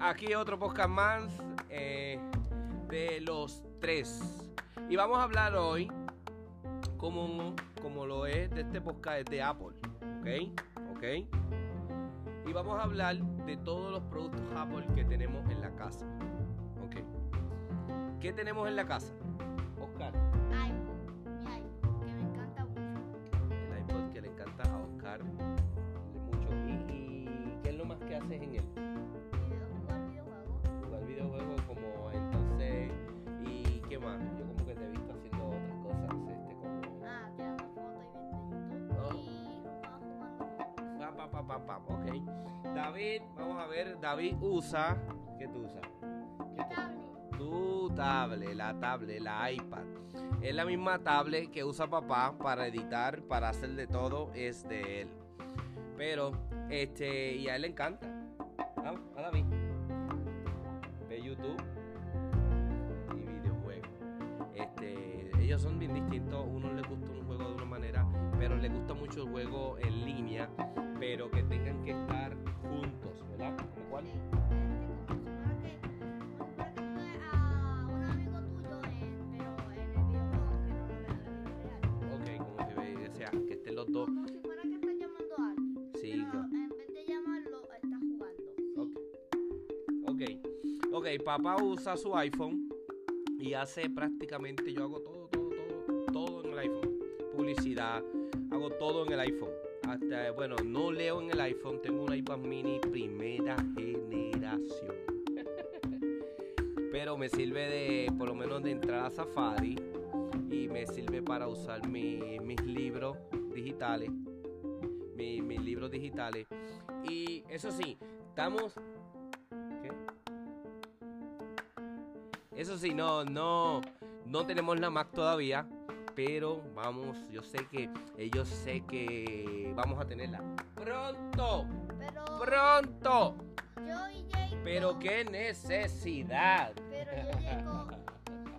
aquí otro podcast más eh, de los tres. Y vamos a hablar hoy, como, como lo es de este podcast de Apple. ¿Ok? ¿Ok? Y vamos a hablar de todos los productos Apple que tenemos en la casa. ¿Ok? ¿Qué tenemos en la casa? David vamos a ver David usa ¿qué tú usas? Tablet. tu tablet la tablet la iPad es la misma tablet que usa papá para editar para hacer de todo es de él pero este y a él le encanta Vamos, a David ve YouTube y videojuegos. Este, ellos son bien distintos. Uno le mucho juego en línea, pero que tengan que estar juntos, ¿verdad? Lo sea, que estén los dos. Como si fuera que estás llamando a alguien. Sí, Pero en vez de llamarlo, estás jugando. Ok. Ok. Ok, papá usa su iPhone y hace prácticamente, yo hago todo, Publicidad, hago todo en el iPhone. Hasta, bueno, no leo en el iPhone, tengo un iPad mini primera generación. Pero me sirve de, por lo menos, de entrar a Safari y me sirve para usar mi- mis libros digitales. mi- mis libros digitales. Y eso sí, estamos. Eso sí, no, no, no tenemos la Mac todavía, pero vamos, yo sé que, ellos sé que vamos a tenerla pronto, Pero pronto. yo. Pero qué necesidad. Pero yo Jacob.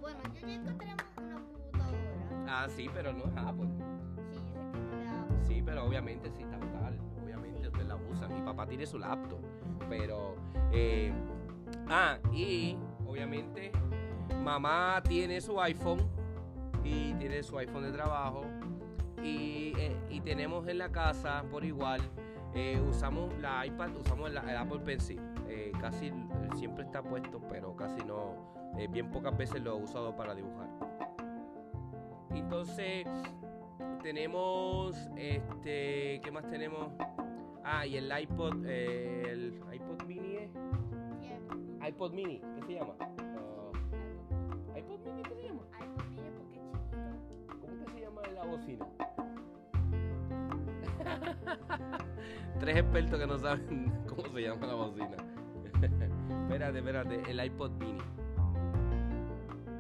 Bueno, yo Jacob tenemos una computadora. Ah, sí, pero no es Apple. Sí, yo sé que. Sí, pero obviamente sí está tal. Obviamente ustedes la usan. Mi papá tiene su laptop. Pero, eh, ah, y obviamente mamá tiene su iPhone y tiene su iPhone de trabajo. Y, eh, y tenemos en la casa por igual, eh, usamos la iPad, usamos el Apple Pencil. Eh, casi siempre está puesto, pero casi no, bien pocas veces lo he usado para dibujar. Entonces, tenemos, este, ¿qué más tenemos? Ah, y el iPod, el iPod mini es, iPod mini, ¿qué se llama? Tres expertos que no saben cómo se llama la bocina. espérate, espérate, el iPod mini.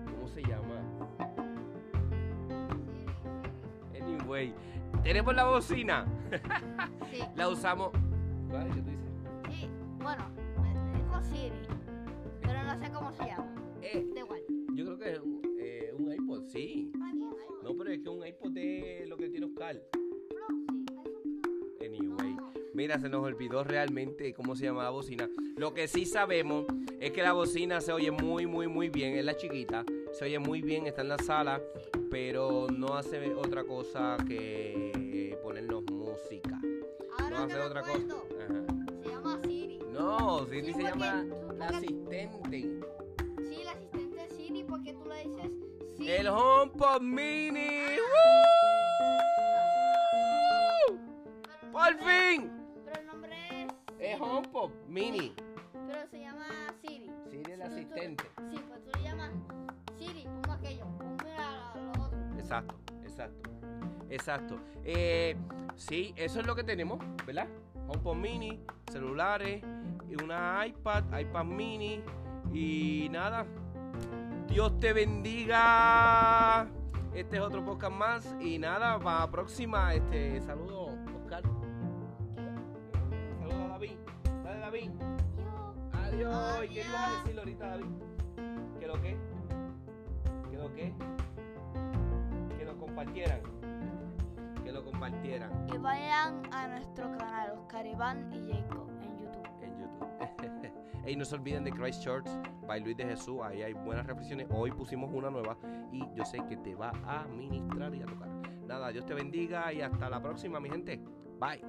¿Cómo se llama? Anyway, tenemos la bocina. Sí, La usamos. ¿Cuál? ¿Qué tú dices? sí. Bueno, me, dijo Siri. Pero no sé cómo se llama. Eh, Da igual. yo creo que es un, eh, un iPod, sí. iPhone No, pero es que un iPod es lo que tiene Oscar. Pro, sí. iPhone Pro. Anyway. No. Mira, se nos olvidó realmente cómo se llama la bocina. Lo que sí sabemos es que la bocina se oye muy, muy, muy bien. Es la chiquita. Se oye muy bien, está en la sala. Pero no hace otra cosa que ponernos música. Ahora No hace otra cosa. Ajá. Se llama Siri. No, Siri Sí, se llama la asistente. Sí, el asistente Siri porque tú le dices Siri. El HomePod Mini. ¡Woo! Pero el ¡Por fin! Es. HomePod Mini. Pero se llama Siri. Siri el Si tú- tú- asistente. Sí, pues tú le llamas Siri, pongo aquello, ponme a lo otro. Exacto, exacto. Exacto. Eh, sí, eso es lo que tenemos, ¿verdad? HomePod Mini, celulares, y una iPad, iPad Mini y nada. Dios te bendiga. Este es otro podcast más y nada, para la próxima, este, saludo, David. Adiós. ¿Y ¿Qué Adiós. ibas a decirle ahorita, David? ¿Qué lo que? ¿Qué lo que? Que lo compartieran. Que lo compartieran Y vayan a nuestro canal, Oscar Iván y Jacob, en YouTube. en YouTube. Y no se olviden de Christ Church by Luis de Jesús. Ahí hay buenas reflexiones. Hoy pusimos una nueva y yo sé que te va a ministrar y a tocar. Nada, Dios te bendiga y hasta la próxima, mi gente. Bye.